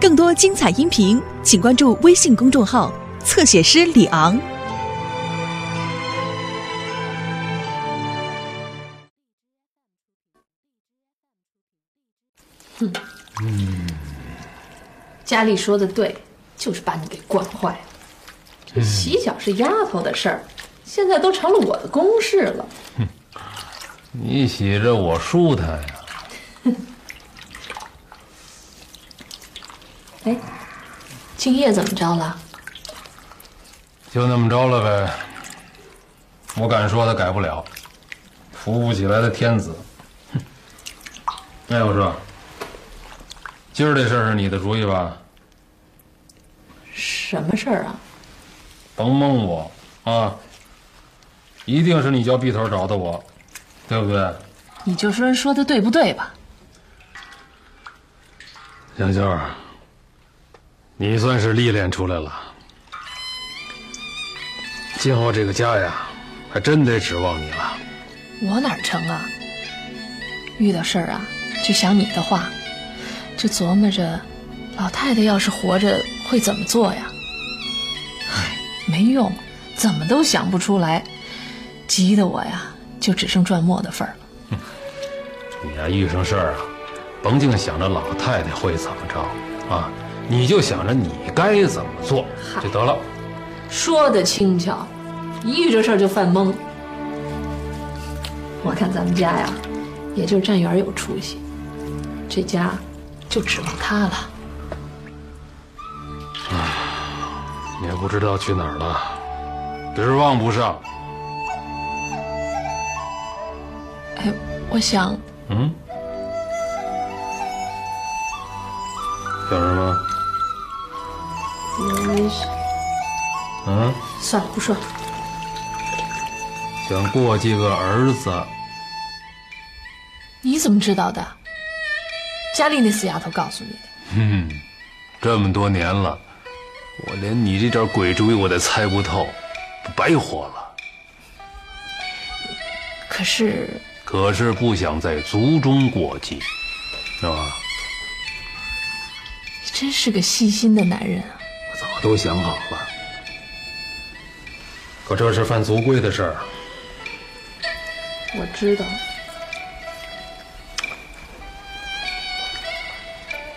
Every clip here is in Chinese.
更多精彩音频，请关注微信公众号“侧写师李昂”。哼，嗯佳丽说的对，就是把你给惯坏了。这洗脚是丫头的事儿，现在都成了我的公事了。哼你洗着我舒坦呀。哎，敬业怎么着了？就那么着了呗。我敢说他改不了，扶不起来的天子。哼。哎，我说，今儿这事儿是你的主意吧？什么事儿啊？甭蒙我啊！一定是你叫毕头找的我，对不对？你就说说的对不对吧？香秀儿，你算是历练出来了。今后这个家呀，还真得指望你了。我哪儿成啊？遇到事儿啊，就想你的话，就琢磨着，老太太要是活着会怎么做呀？唉，没用，怎么都想不出来，急得我呀，就只剩转磨的份儿了。你呀，遇上事儿啊，甭净想着老太太会怎么着啊，你就想着你该怎么做就得了。说的轻巧，一遇这事儿就犯懵。我看咱们家呀，也就站元有出息，这家就指望他了。也不知道去哪儿了，指望不上。哎，我想，嗯，想什么？嗯，嗯，算了，不说了。想过继个儿子。你怎么知道的？佳丽那死丫头告诉你的。嗯，这么多年了，我连你这点鬼主意我都猜不透，不白活了。可是，可是不想在族中过继，是吧？你真是个细心的男人啊！我都想好了，可这是犯族规的事儿。我知道。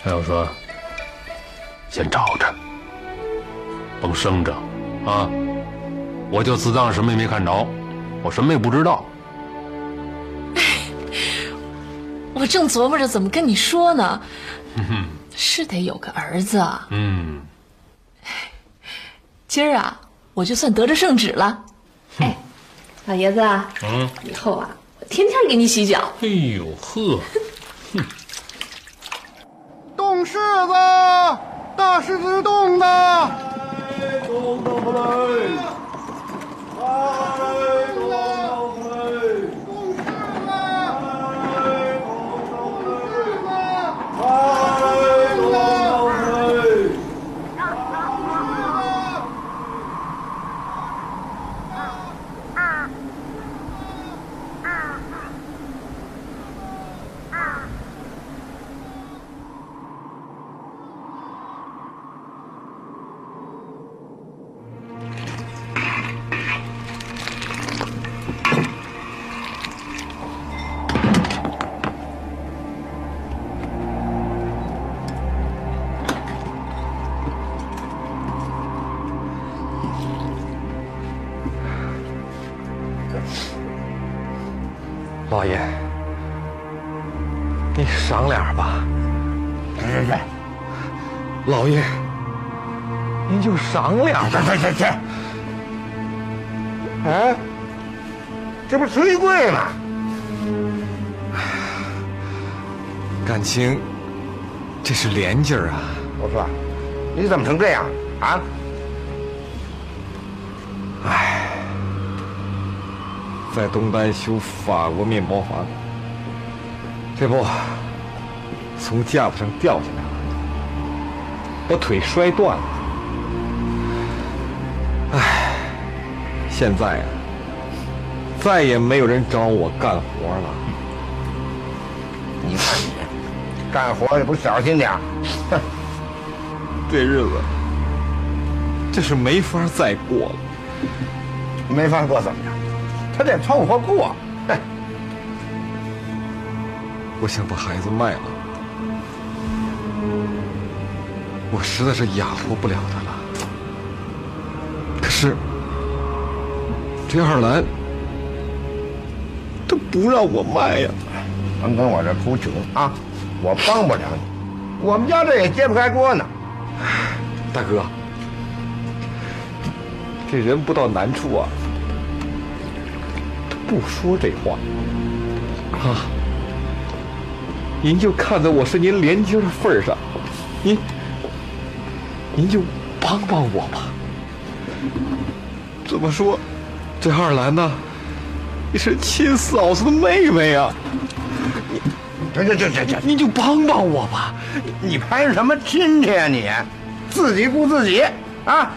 还有说，先找着，甭生着，啊！我就自当什么也没看着，我什么也不知道。我正琢磨着怎么跟你说呢，是得有个儿子啊。嗯，今儿啊，我就算得着圣旨了。哎，老爷子啊，嗯，以后啊，我天天给你洗脚。哎呦呵，哼动柿子，大柿子动的。动动不来，老爷，你赏脸吧。是是老爷，您就赏脸吧。去去去。哎，这不是崔贵吗？感情这是连劲儿啊。我说，你怎么成这样啊？在东单修法国面包房，这不从架子上掉下来了，把腿摔断了。唉，现在啊，再也没有人找我干活了。你看你，干活也不小心点儿哼！这日子，这是没法再过了。没法过怎么样？他得凑合过。哎，我想把孩子卖了，我实在是养活不了他了。可是这二兰，他不让我卖呀。甭跟我这哭穷啊！我帮不了你，我们家这也揭不开锅呢。大哥，这人不到难处啊，他不说这话啊。您就看在我是您连襟的份儿上，您您就帮帮我吧。怎么说，这二兰呢，你是亲嫂子的妹妹啊，这这这这这，您就帮帮我吧。你攀什么亲戚呀、你？自己顾自己啊！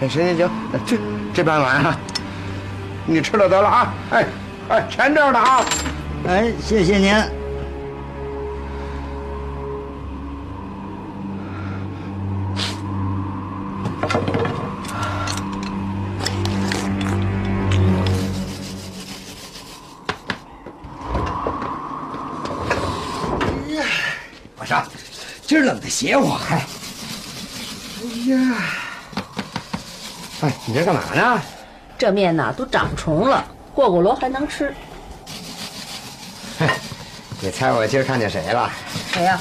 哎，行行行，这这半碗啊，你吃了得了啊！哎哎，钱这儿呢啊！哎，谢谢您。我说，今儿冷的邪乎，嗨。哎呀，哎，你这干嘛呢？这面呐都长虫了，过过箩还能吃。你猜我今儿看见谁了？谁呀、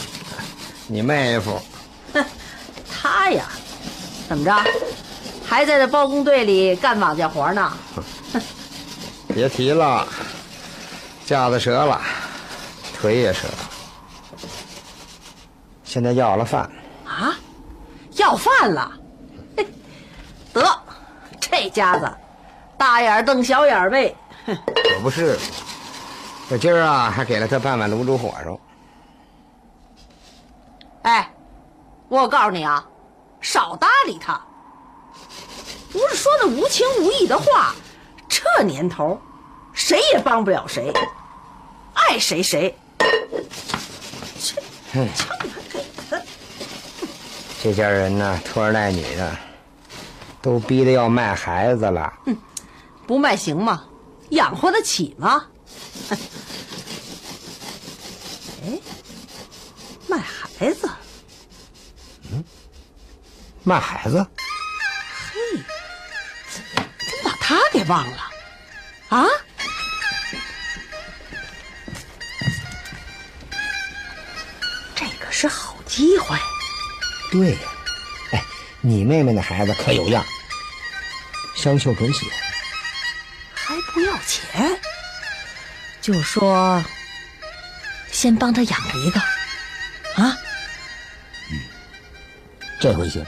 你妹夫。哼，他呀，怎么着，还在这包工队里干瓦匠活呢？别提了，架子折了，腿也折了，现在要了饭。啊，要饭了？嘿，得，这家子大眼瞪小眼呗。哼可不是，我今儿啊还给了他半碗卤煮火烧。哎，我告诉你啊，少搭理他。不是说那无情无义的话，这年头，谁也帮不了谁，爱谁谁。哼这枪还给他，这家人呢，拖儿带女的，都逼得要卖孩子了。不卖行吗？养活得起吗？哎，卖孩子，嗯卖孩子？嘿怎么把他给忘了？啊？这可是好机会。对呀，哎，你妹妹那孩子可有样，香秀准喜欢。还不要钱，就说先帮他养了一个，啊？嗯这回行。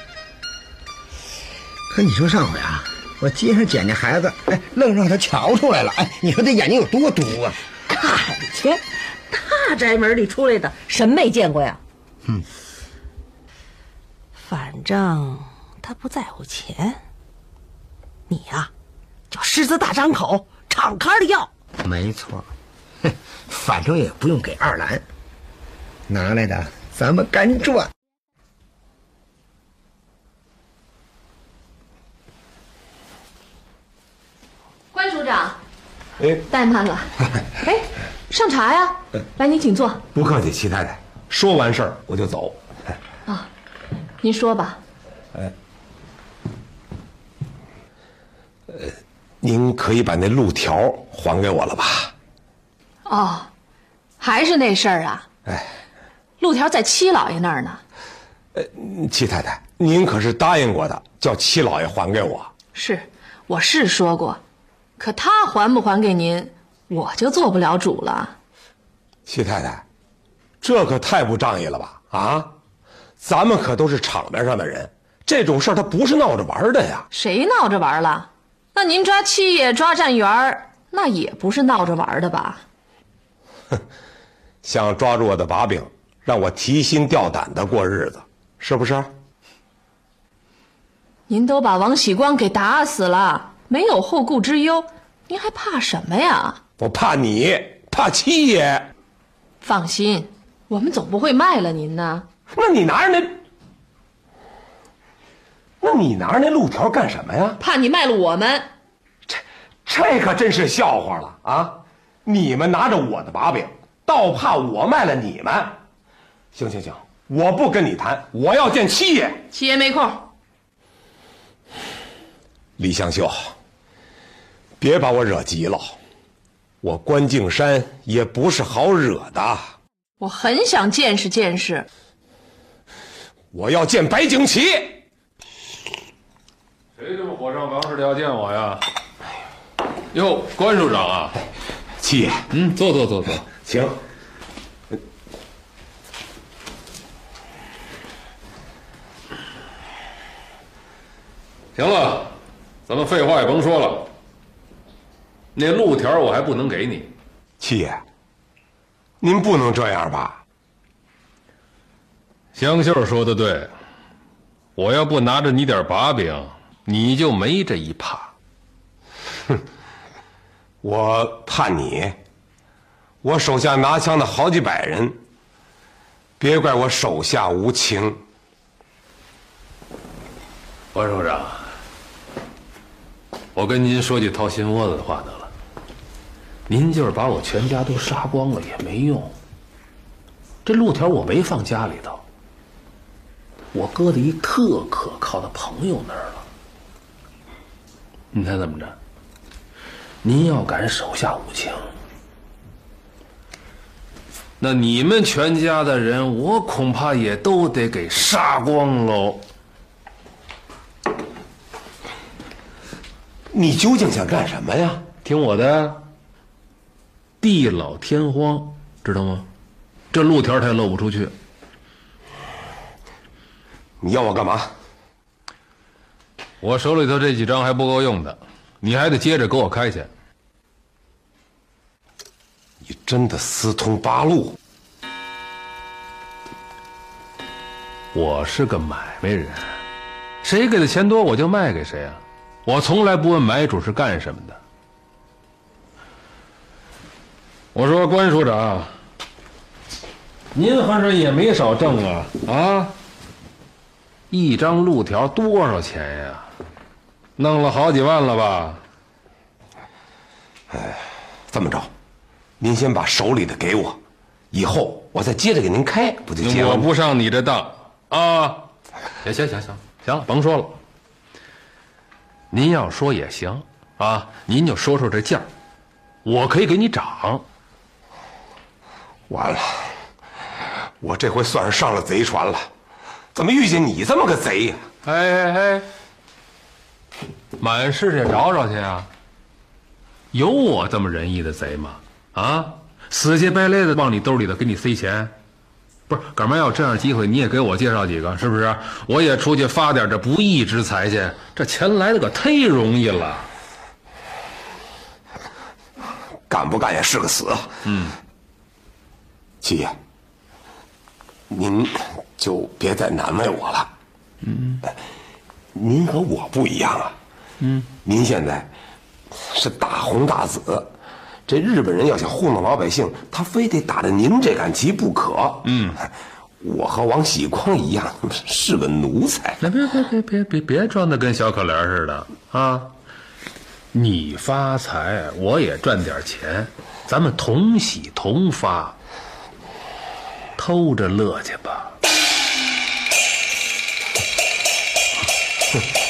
可你说上回啊，我街上捡那孩子，哎，愣让他瞧出来了，哎，你说这眼睛有多毒啊？看去，大宅门里出来的，什么没见过呀？嗯，反正他不在乎钱，你呀、就狮子大张口，敞开的要。没错，哼，反正也不用给二兰，拿来的咱们干赚。关署长，哎，怠慢了。哎，上茶呀！来，您请坐。不客气，齐太太。说完事儿我就走。啊，您说吧。您可以把那路条还给我了吧？哦，还是那事儿啊。哎，路条在七老爷那儿呢。呃，七太太，您可是答应过的，叫七老爷还给我。是，我是说过，可他还不还给您，我就做不了主了。七太太，这可太不仗义了吧？啊，咱们可都是场面上的人，这种事儿他不是闹着玩的呀。谁闹着玩了？那您抓七爷、抓站员儿，那也不是闹着玩的吧？哼 想抓住我的把柄，让我提心吊胆的过日子，是不是？您都把王喜光给打死了，没有后顾之忧，您还怕什么呀？我怕你，怕七爷。放心，我们总不会卖了您呢。那你拿着那那你拿着那路条干什么呀？怕你卖了我们。这这可真是笑话了啊！你们拿着我的把柄，倒怕我卖了你们。行行行，我不跟你谈，我要见七爷。七爷没空。李香秀，别把我惹急了。我关敬山也不是好惹的。我很想见识见识。我要见白景琦。谁这么火上房似的要见我呀？哟，关署长啊！七爷，嗯，坐坐坐坐，请。行了，咱们废话也甭说了。那路条我还不能给你，七爷，您不能这样吧？香秀说的对，我要不拿着你点把柄，你就没这一怕。哼，我怕你，我手下拿枪的好几百人，别怪我手下无情。王首长，我跟您说句掏心窝子的话得了，您就是把我全家都杀光了也没用。这路条我没放家里头，我搁在一特可靠的朋友那儿了。你猜怎么着？您要敢手下无情，那你们全家的人，我恐怕也都得给杀光喽。你究竟想干什么呀？听我的，地老天荒，知道吗？这路条他也漏不出去。你要我干嘛？我手里头这几张还不够用的，你还得接着给我开去。你真的私通八路？我是个买卖人，谁给的钱多我就卖给谁啊！我从来不问买主是干什么的。我说关署长，您反正也没少挣啊啊！一张路条多少钱呀？弄了好几万了吧？哎，这么着，您先把手里的给我，以后我再接着给您开，不就行了？我不上你这当啊！行行行行行了，甭说了。您要说也行啊，您就说说这价我可以给你涨。完了，我这回算是上了贼船了，怎么遇见你这么个贼呀？哎哎哎，满世界找找去啊！有我这么仁义的贼吗？啊，死乞白赖的往你兜里头给你塞钱，不是？干嘛要这样机会，你也给我介绍几个，是不是？我也出去发点这不义之财去，这钱来的可忒容易了。干不干也是个死。嗯。七爷，您就别再难为我了。嗯，您和我不一样啊。嗯，您现在是大红大紫，这日本人要想糊弄老百姓，他非得打着您这杆旗不可。嗯，我和王喜光一样，是个奴才。那别别别别别别装的跟小可怜似的啊！你发财，我也赚点钱，咱们同喜同发。偷着乐去吧。Thank you.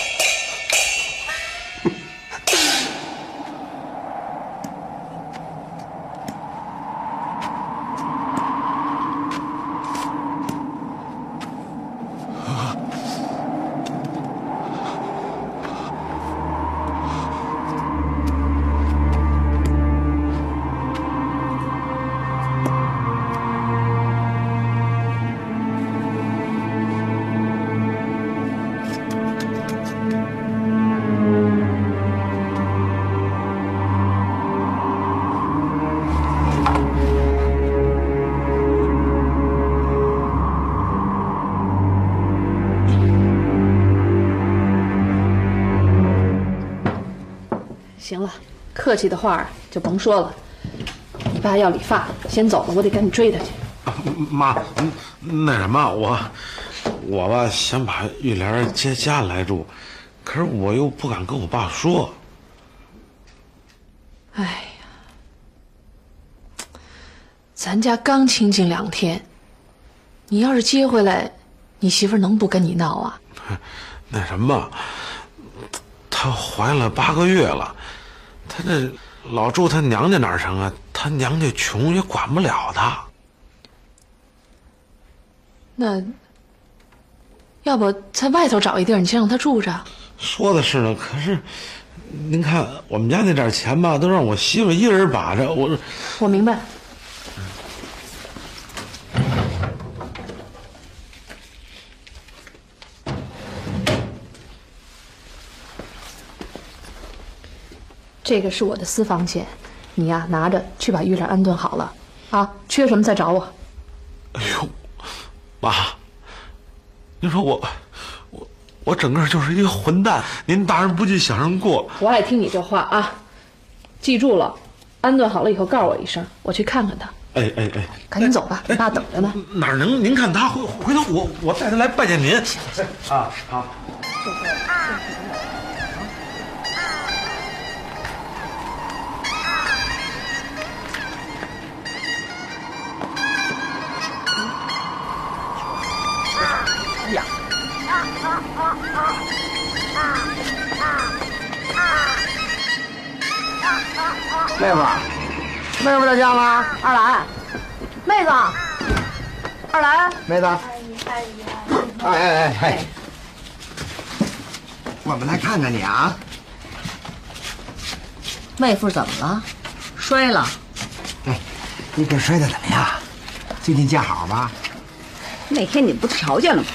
客气的话就甭说了。你爸要理发，先走了，我得赶紧追他去。妈，嗯那什么，我我吧想把玉莲接家来住，可是我又不敢跟我爸说。哎呀，咱家刚清静两天，你要是接回来，你媳妇能不跟你闹啊？那什么，她怀了八个月了，他这老住他娘家哪儿成啊？他娘家穷也管不了他。那要不在外头找一地儿，你先让他住着。说的是呢，可是您看我们家那点钱吧，都让我媳妇一人把着。我我明白。这个是我的私房钱，你呀拿着去把玉兰安顿好了啊，缺什么再找我。哎呦，妈，您说我我我整个就是一个混蛋，您大人不计小人过。我爱听你这话啊，记住了，安顿好了以后告诉我一声，我去看看他。哎哎哎，赶紧走吧，你爸等着呢。哪能？您看他回回头我我带他来拜见您。啊，好。妹夫，妹夫在家吗？二兰，妹子，二兰，妹子，哎哎哎哎，我们来看看你啊。妹夫怎么了？摔了？哎，你这摔的怎么样？最近见好吧？那天你不瞧见了吗？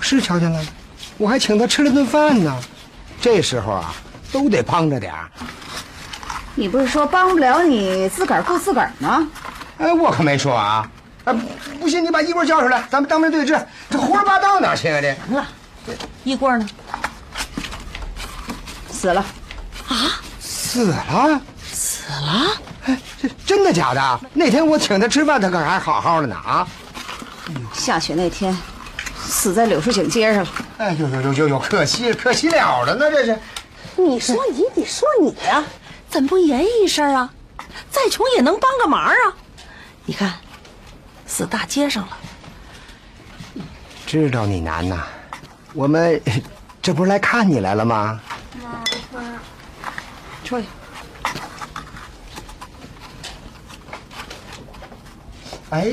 是瞧见了，我还请他吃了顿饭呢。这时候啊，都得帮着点儿。你不是说帮不了你自个儿顾自个儿吗？哎，我可没说啊。哎，不信你把一锅叫出来，咱们当面对质。这胡说八道哪去啊？这行了，一锅呢？死了。啊？死了？死了？哎，这真的假的？那天我请他吃饭，他可还好好的呢啊！下雪那天，死在柳树井街上了。哎呦呦呦呦呦，可惜可惜了了呢，这是。你说你你说你呀、怎么不言一声啊？再穷也能帮个忙啊！你看，死大街上了。知道你难呐，我们 这不是来看你来了吗？出去。哎，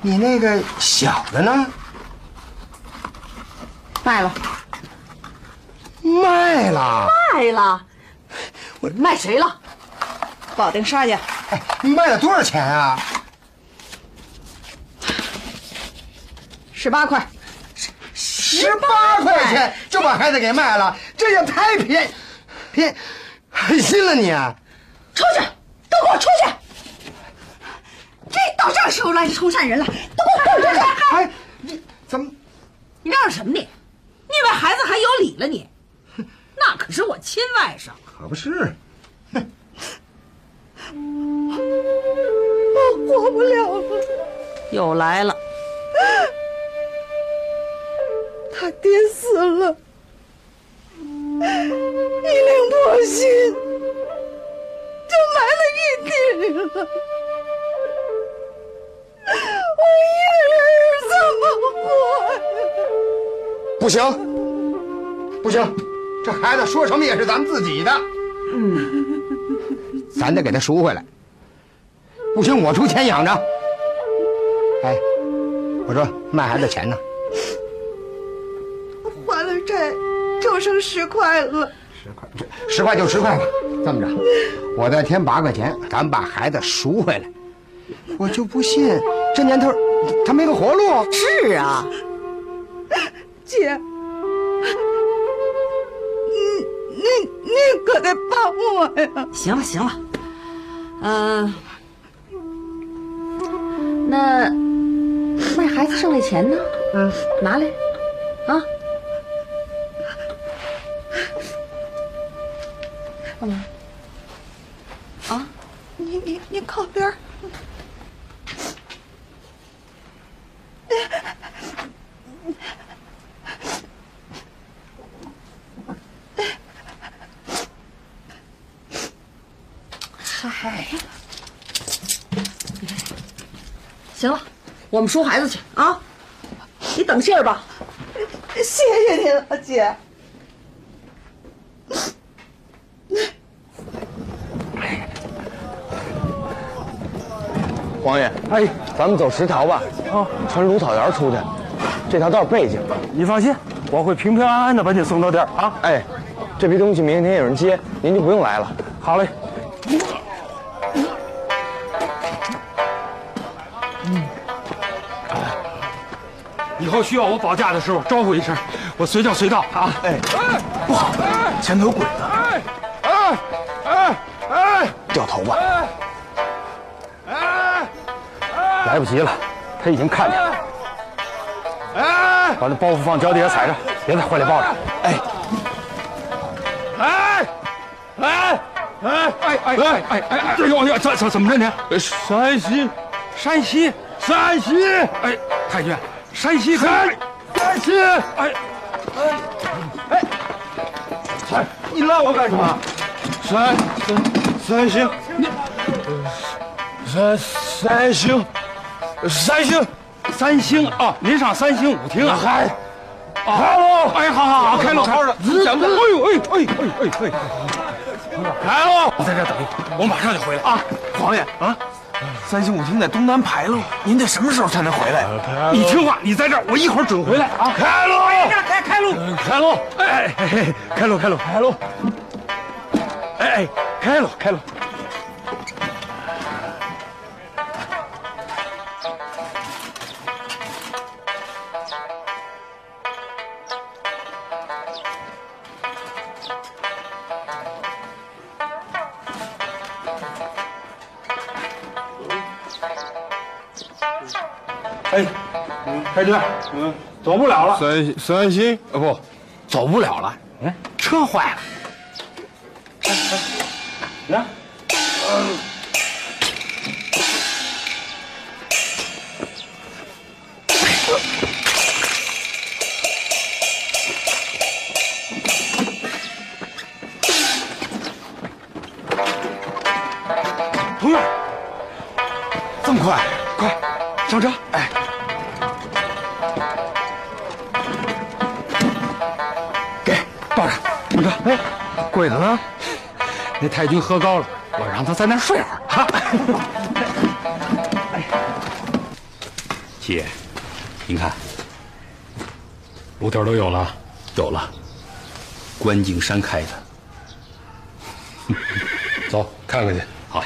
你那个小的呢？卖了。卖了。卖了。我 卖谁了？保定沙家。哎，卖了多少钱啊？十八块。十八块钱就把孩子给卖了，这也太便便狠心了你！啊出去，都给我出去！这到这时候来是冲善人了，都给我滚出去！哎，你怎么？你嚷嚷什么你？你以为孩子还有理了你？那可是我亲外甥。可不是。哼我活不了了。又来了。他爹死了，一两破心就埋了一地了。我一个人怎么活呀？不行，不行，这孩子说什么也是咱们自己的。嗯，咱得给他赎回来。不行，我出钱养着。哎，我说卖孩子钱呢？还了债，就剩十块了。十块，十块就十块吧。这么着，我再添八块钱，咱把孩子赎回来。我就不信这年头他没个活路。是啊，姐，你你可得帮我呀！行了行了，嗯、那卖孩子剩的钱呢？嗯，拿来，啊。干嘛？啊？你你你靠边我们收孩子去啊！你等信儿吧。谢谢您了，姐。王爷，哎，咱们走十条吧，啊，穿芦草园出去，这条道背景。你放心，我会平平安安的把你送到地儿啊。哎，这批东西明天有人接，您就不用来了。好嘞。以后需要我保驾的时候招呼一声，我随叫随到啊！哎，不好，前头有鬼子！哎哎哎哎，掉头吧！哎哎来不及了，他已经看见了。哎，把那包袱放脚底下踩着，别在怀里抱着。哎，哎哎哎哎哎哎哎哎！哎呦呦，怎怎怎么着你？山西，山西，山西！哎，太君。山西，开山西，哎，哎，哎，哎你拉我干什么？山山山西，你山三星，三星，三星啊！您上三星舞厅啊？嗨，开喽！哎，好好好，开喽！开了！讲的，哎呦，哎哎哎哎哎，来喽！你在这等一会儿，我马上就回来啊！皇爷啊！三星舞厅在东南牌楼，您得什么时候才能回来？你听话，你在这儿，我一会儿准回来啊！开路，开开路，开路！哎哎，开路，开路，开路！哎哎，开路，开路！哎，开车，嗯，走不了了。三三星啊，不，走不了了。嗯，车坏了。鬼子呢？那太君喝高了，我让他在那儿睡会儿。哈。七爷，您看，炉条都有了，有了，关景山开的。走，看看去。好。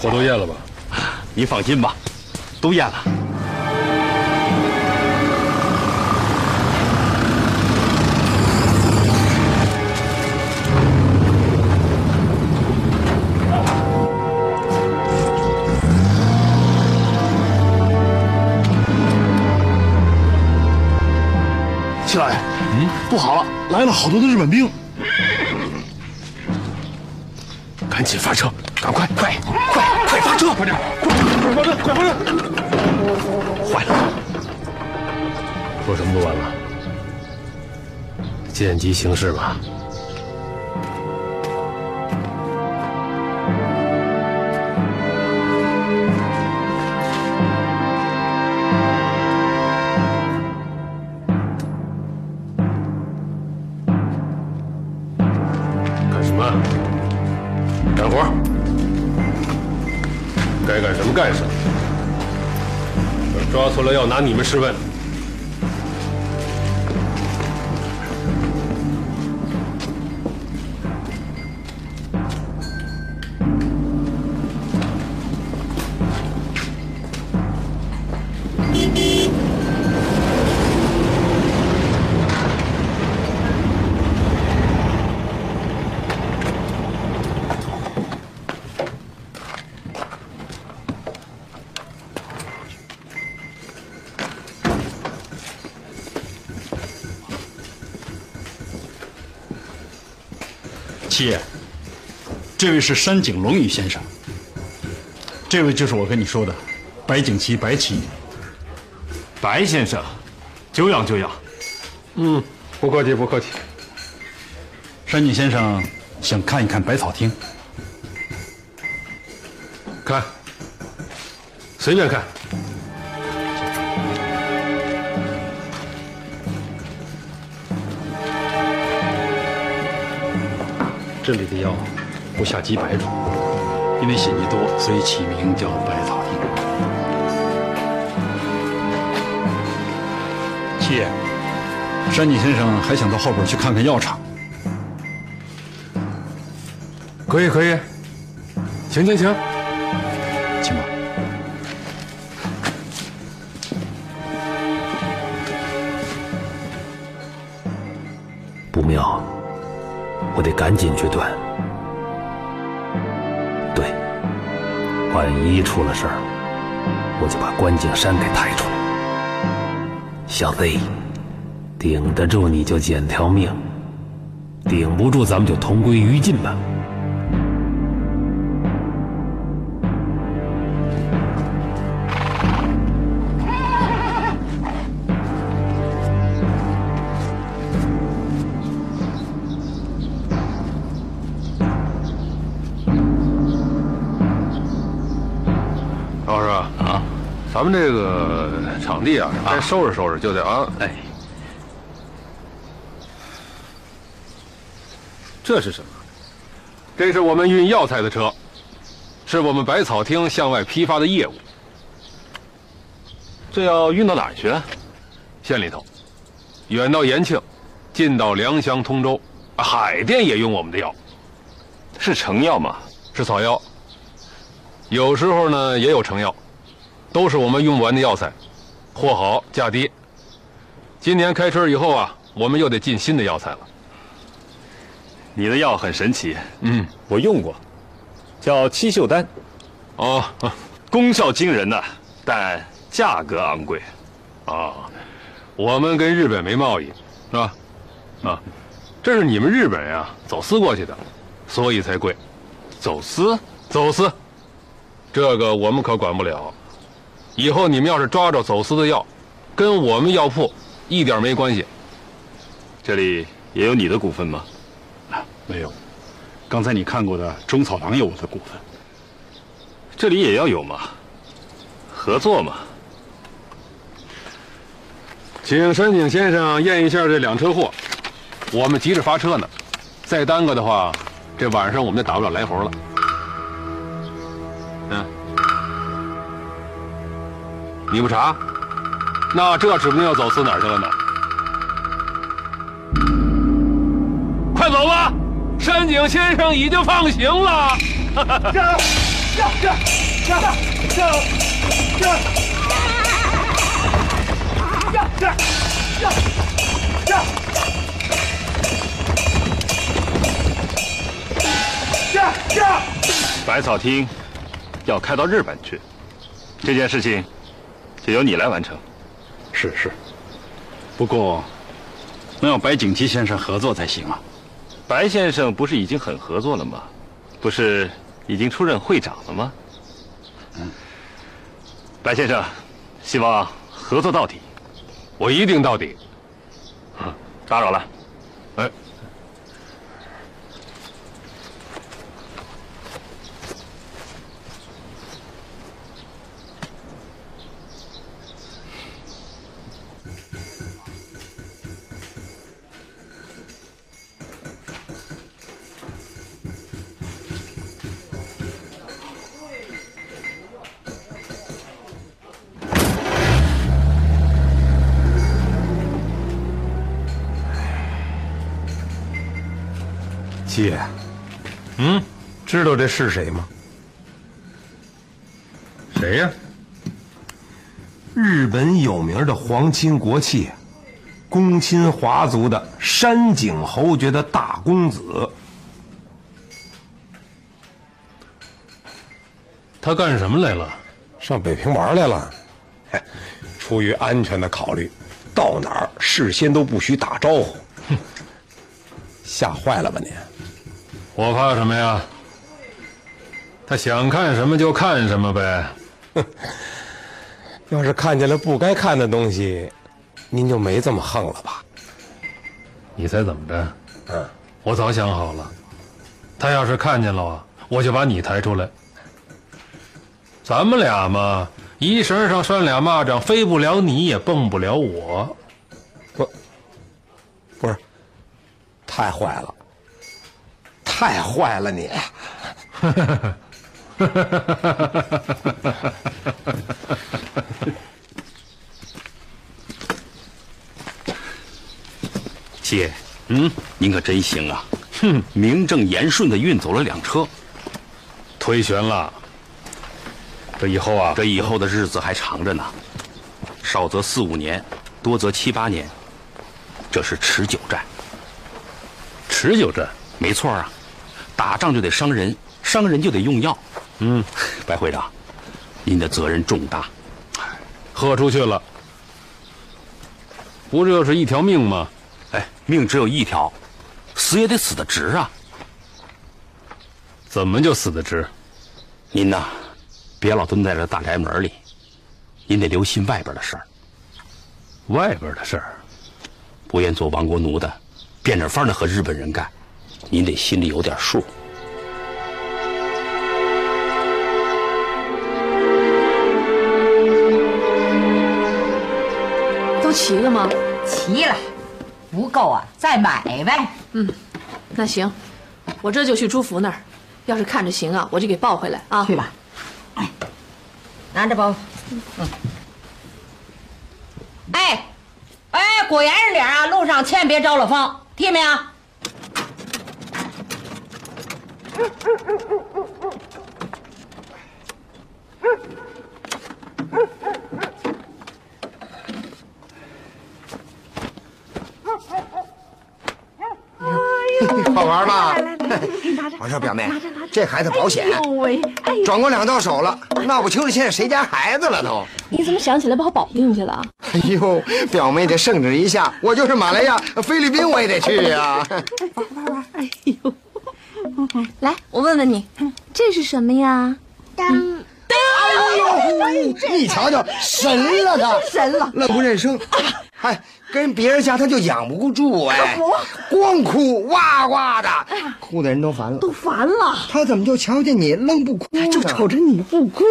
火都咽了吧？你放心吧，都验了。七老爷，嗯，不好了，来了好多的日本兵，赶紧发车，赶快，快，快，快发车，快点，快，回来，坏了，说什么都晚了，见机行事吧。了，要拿你们试问。七爷，这位是山井龙宇先生，这位就是我跟你说的白景琦白旗。白先生，久仰久仰。嗯，不客气，不客气。山井先生想看一看百草厅，看，随便看。这里的药不下几百种，因为血迹多，所以起名叫百草厅。七爷，山井先生还想到后边去看看药厂。可以，可以。请，请，请，关景山给抬出来。小子，顶得住你就捡条命，顶不住咱们就同归于尽吧。们这个场地啊，该收拾收拾就得啊。哎，这是什么？这是我们运药材的车，是我们百草厅向外批发的业务。这要运到哪儿去？县里头，远到延庆，近到良乡、通州，海淀也用我们的药。是成药吗？是草药。有时候呢也有成药，都是我们用不完的药材，货好价低。今年开春以后啊，我们又得进新的药材了。你的药很神奇，嗯，我用过，叫七秀丹，哦，功效惊人呐，但价格昂贵。啊，我们跟日本没贸易，是吧？啊，这是你们日本人啊走私过去的，所以才贵。走私？走私。这个我们可管不了。以后你们要是抓着走私的药，跟我们药铺一点没关系。这里也有你的股份吗？啊没有。刚才你看过的中草堂有我的股份。这里也要有嘛，合作嘛。请山井先生验一下这两车货，我们急着发车呢，再耽搁的话，这晚上我们就打不了来活了。你不查，那这指不定要走私哪儿去了呢。快走吧，山井先生已经放行了。这这这这这这这这这这这百草厅要开到日本去，这件事情就由你来完成。是是，不过能要白景琦先生合作才行啊。白先生不是已经很合作了吗？不是已经出任会长了吗？嗯，白先生，希望合作到底。我一定到底。打扰了。哎。七爷，嗯，知道这是谁吗？谁呀？日本有名的皇亲国戚，公亲华族的山井侯爵的大公子。他干什么来了？上北平玩来了。嘿，出于安全的考虑，到哪儿事先都不许打招呼。哼，吓坏了吧你？我怕什么呀？他想看什么就看什么呗。要是看见了不该看的东西，您就没这么横了吧？你猜怎么着？嗯，我早想好了，他要是看见了啊，我就把你抬出来。咱们俩嘛，一绳上拴俩蚂蚱，飞不了你也蹦不了我。不，不是，太坏了，太坏了你！姐，嗯，您可真行啊！哼，名正言顺的运走了两车，推悬了。这以后啊，这以后的日子还长着呢，少则四五年，多则七八年，这是持久战。持久战，没错啊，打仗就得伤人，伤人就得用药。嗯，白会长，您的责任重大，喝出去了，不就是一条命吗？哎，命只有一条，死也得死得值啊！怎么就死得值？您呐，别老蹲在这大宅门里，您得留心外边的事儿。外边的事儿，不愿做亡国奴的，变着法的和日本人干，您得心里有点数。都齐了吗？齐了，不够啊，再买呗。嗯，那行，我这就去朱福那儿，要是看着行啊，我就给抱回来啊。去吧，哎，拿着包。嗯。哎，哎，果严实点啊，路上千万别着了风，听见没有？好玩吧？我说表妹，这孩子保险，转过两道手了，闹不清楚现在谁家孩子了都。你怎么想起来把我保定去了？哎呦，表妹得圣旨一下，我就是马来亚、菲律宾我也得去呀。玩玩玩，哎呦！来，我问问你，这是什么呀？当哎呦，你瞧瞧，神了他，神了，愣不认生。哎，跟别人家他就养不住哎，光哭哇哇的，哭的人都烦了，都烦了。他怎么就瞧见你愣不哭呢？就瞅着你不哭。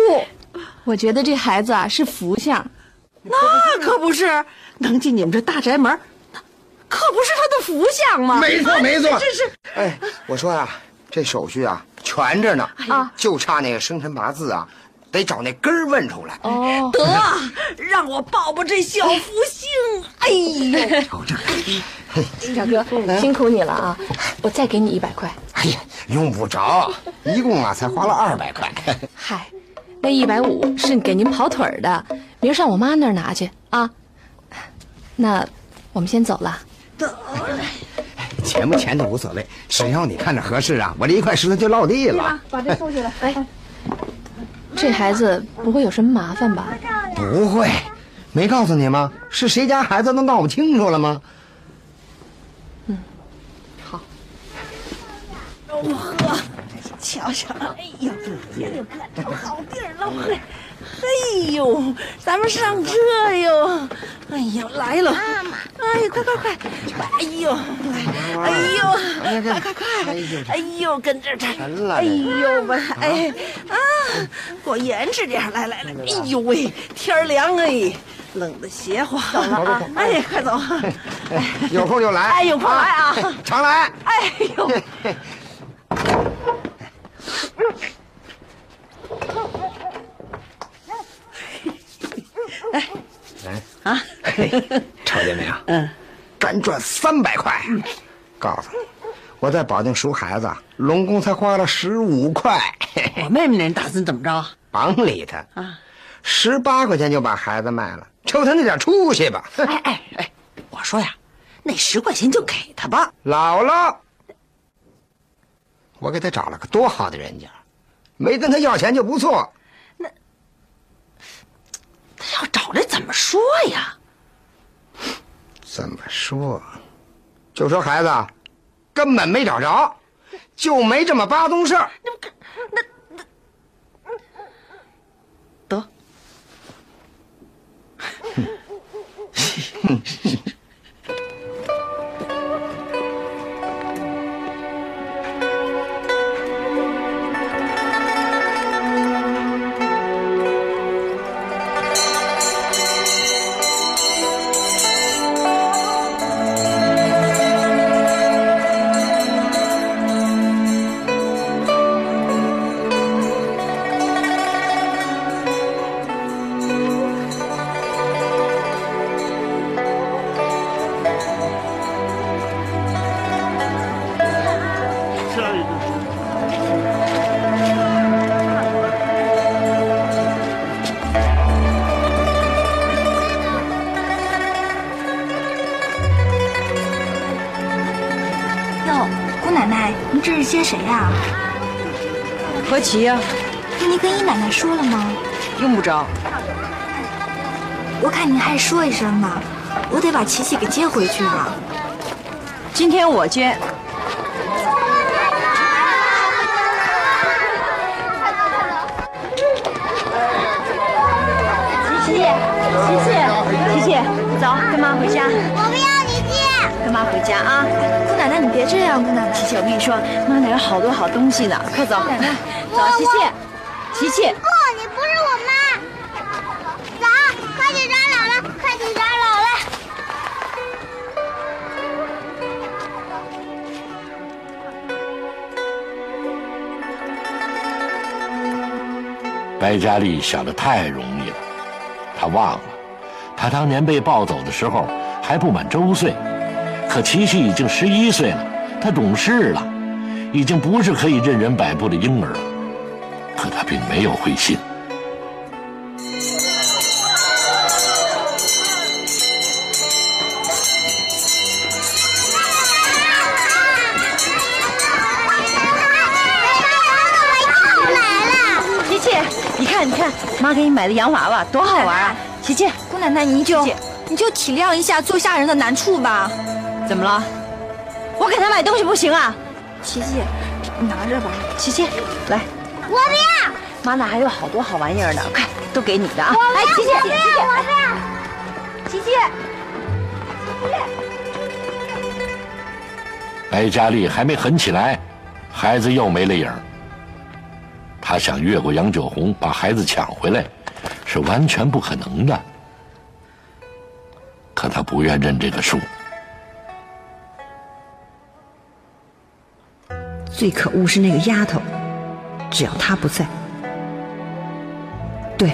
我觉得这孩子啊是福相，那可不是，能进你们这大宅门，可不是他的福相吗？没错没错，这是。哎，我说呀，这手续啊全着呢，啊，就差那个生辰八字啊。得找那根儿问出来哦，得让我抱抱这小福星。哎呦，瞅这，小哥辛苦你了啊！我再给你一百块。哎呀，用不着，一共啊才花了二百块。嗨，那一百五是给您跑腿儿的，明儿上我妈那儿拿去啊。那我们先走了。得，钱不钱的无所谓，只要你看着合适啊，我这一块石头就落地了。把这收起来。哎。这孩子不会有什么麻烦吧？不会，没告诉你吗？是谁家孩子都闹不清楚了吗？嗯，好。我喝，瞧瞧，哎呦，哎呦，可找好地儿了，嘿，嘿呦，咱们上车哟！哎呦，来了，哎呦，快快快，哎呦，哎呦，快快快，哎呦，跟这这，哎呦吧，哎啊，给我严实点，来来来，哎呦喂，天凉哎，冷的邪乎，走了，哎，快走，有空就来，哎，有空来啊，常来，哎呦。哎，来啊！瞅见没有？嗯，敢赚三百块。告诉你，我在保定赎孩子，龙宫才花了十五块。我妹妹那人打算怎么着？甭理他啊！十八块钱就把孩子卖了，瞅他那点出息吧！哎哎哎，我说呀，那十块钱就给他吧。姥姥，我给他找了个多好的人家，没跟他要钱就不错。要找来怎么说呀？怎么说？就说孩子根本没找着，就没这么巴宗事儿。那那那得 这是接谁呀、何琪呀、那您跟姨奶奶说了吗？用不着。我看您还是说一声吧，我得把琪琪给接回去了。今天我接。琪琪，琪琪，琪琪，走，跟妈回家。我不要你接。跟妈回家啊！姑奶奶，你别这样，姑奶奶。琪琪，我跟你说，妈那有好多好东西呢，快走。奶奶，走，琪琪，琪琪。不，你不是我妈。走，快去找姥姥，快去找姥姥。白佳丽想的太容易了，她忘了，她当年被抱走的时候还不满周岁，可琪琪已经十一岁了，她懂事了，已经不是可以任人摆布的婴儿了。可她并没有灰心。琪琪，你看，你看，妈给你买的洋娃娃多好玩啊！琪琪，姑奶奶，你就你就体谅一下做下人的难处吧。怎么了？我给他买东西不行啊？琪琪，你拿着吧。琪琪，来，我不要。妈那还有好多好玩意儿呢，快都给你的啊！我来，琪琪，不要，琪琪，我不要。琪琪，白佳丽还没狠起来，孩子又没了影儿。她想越过杨九红把孩子抢回来，是完全不可能的。可她不愿认这个数。最可恶是那个丫头，只要她不在，对，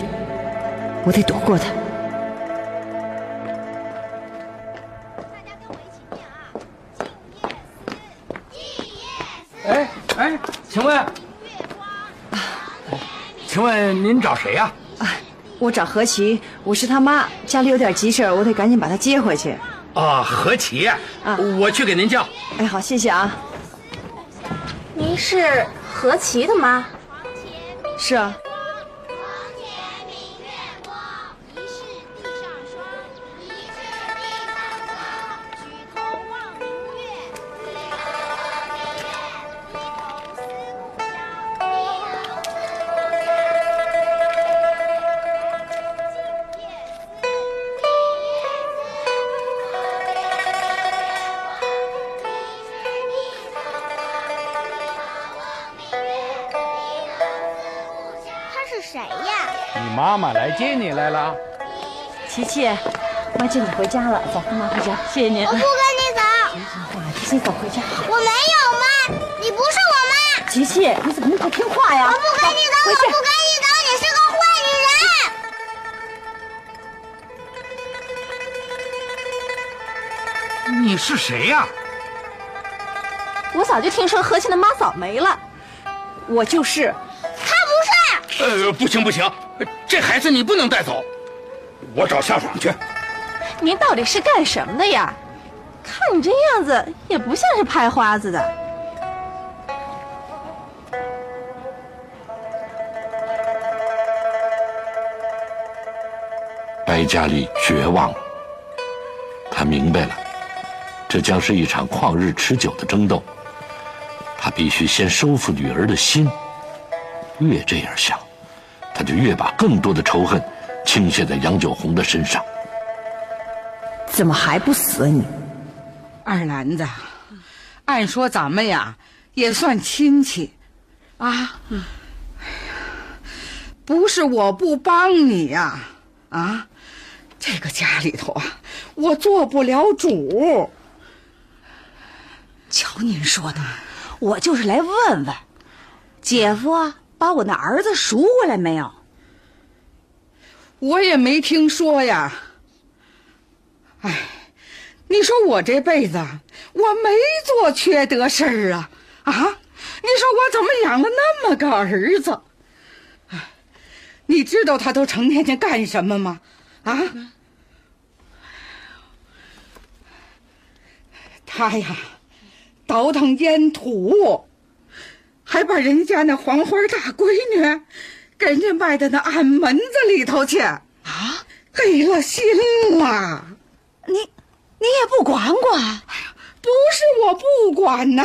我得躲过她。哎哎，请问，请问您找谁呀、啊我找何琪，我是他妈，家里有点急事儿，我得赶紧把她接回去。啊？何琪啊，我去给您叫。哎，好，谢谢啊。您是何琪的妈？是啊。妈妈来接你来了。琪琪，妈接你回家了，走，跟妈回家。谢谢您。我不跟你走。琪琪，走回家。我没有妈，你不是我妈。琪琪，你怎么那么不听话呀？我不跟你走，我不跟你走，你是个坏女人。你是谁呀、我早就听说何琪的妈早没了。我就是。他不是。呃，不行不行，这孩子你不能带走，我找夏爽去。您到底是干什么的呀？看你这样子，也不像是拍花子的。白佳丽绝望了，她明白了，这将是一场旷日持久的争斗。她必须先收复女儿的心。越这样想，她就越把更多的仇恨倾泻在杨九红的身上。怎么还不死啊你？二兰子，按说咱们呀也算亲戚，啊，哎呀，不是我不帮你呀，啊，这个家里头啊，我做不了主。瞧您说的，我就是来问问，姐夫啊，把我那儿子赎回来没有？我也没听说呀。哎，你说我这辈子我没做缺德事儿啊啊！你说我怎么养了那么个儿子？哎，你知道他都成天天干什么吗？啊？他呀，倒腾烟土，还把人家那黄花大闺女给人家卖到那暗门子里头去啊，黑了心了。你，你也不管管？不是我不管呐，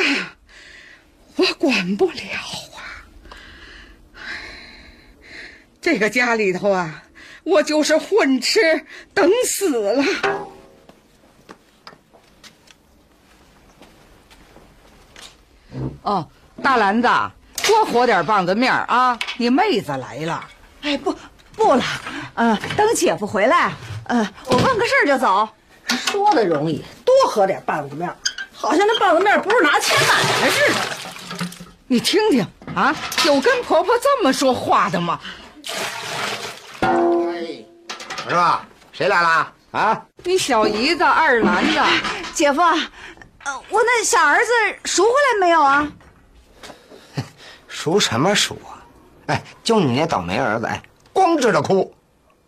我管不了啊。这个家里头啊，我就是混吃等死了。哦，大篮子，多和点棒子面啊！你妹子来了。哎，不，不了，呃，等姐夫回来，呃，我问个事儿就走。说的容易，多和点棒子面，好像那棒子面不是拿钱买的似的。你听听啊，有跟婆婆这么说话的吗？哎是吧？谁来了啊？你小姨子二兰子，姐夫，呃，我那小儿子赎回来没有啊？赎什么赎啊？哎，就你那倒霉儿子，哎，光知道哭，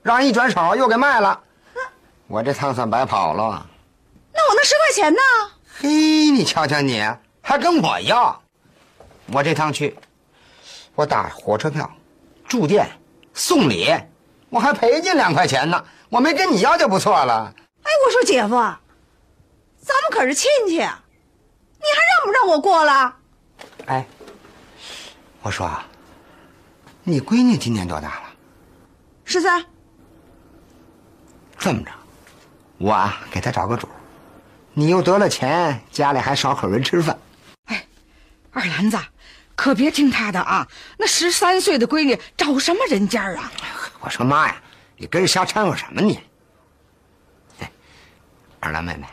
让人一转手又给卖了。我这趟算白跑了。那我那十块钱呢？嘿，你瞧瞧你，还跟我要？我这趟去，我打火车票、住店、送礼，我还赔进两块钱呢。我没跟你要就不错了。哎，我说姐夫，咱们可是亲戚，你还让不让我过了？哎，我说，你闺女今年多大了？十三。这么着。我啊，给她找个主你又得了钱，家里还少口人吃饭。哎，二兰子，可别听他的啊！那十三岁的闺女找什么人家啊？我说妈呀，你跟着瞎掺和什么你？哎，二兰妹妹，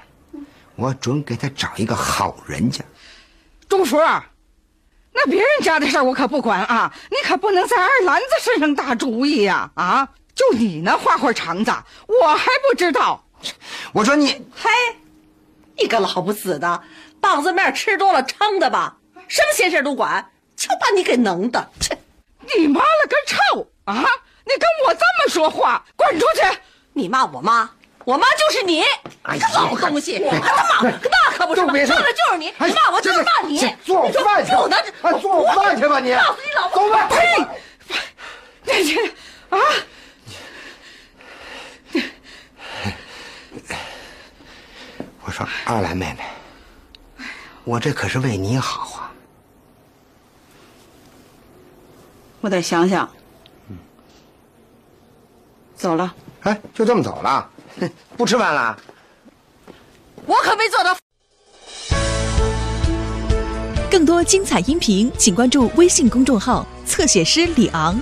我准给她找一个好人家。钟福，那别人家的事儿我可不管啊，你可不能在二兰子身上打主意呀！啊，就你那花花肠子，我还不知道。我说你，嘿，你个老不死的，棒子面吃多了撑的吧？什么闲事都管，就把你给能的！切，你妈了个臭啊！你跟我这么说话，滚出去！你骂我妈，我妈就是你，哎个老东西！我他妈那可不是嘛，说的就是你，你骂我就是骂你。做饭去，做饭去吧你！告诉你老走吧，呸！啊！我说二兰妹妹，我这可是为你好啊！我得想想。走了。哎，就这么走了？不吃饭了？我可没做到。更多精彩音频，请关注微信公众号“侧写师李昂”。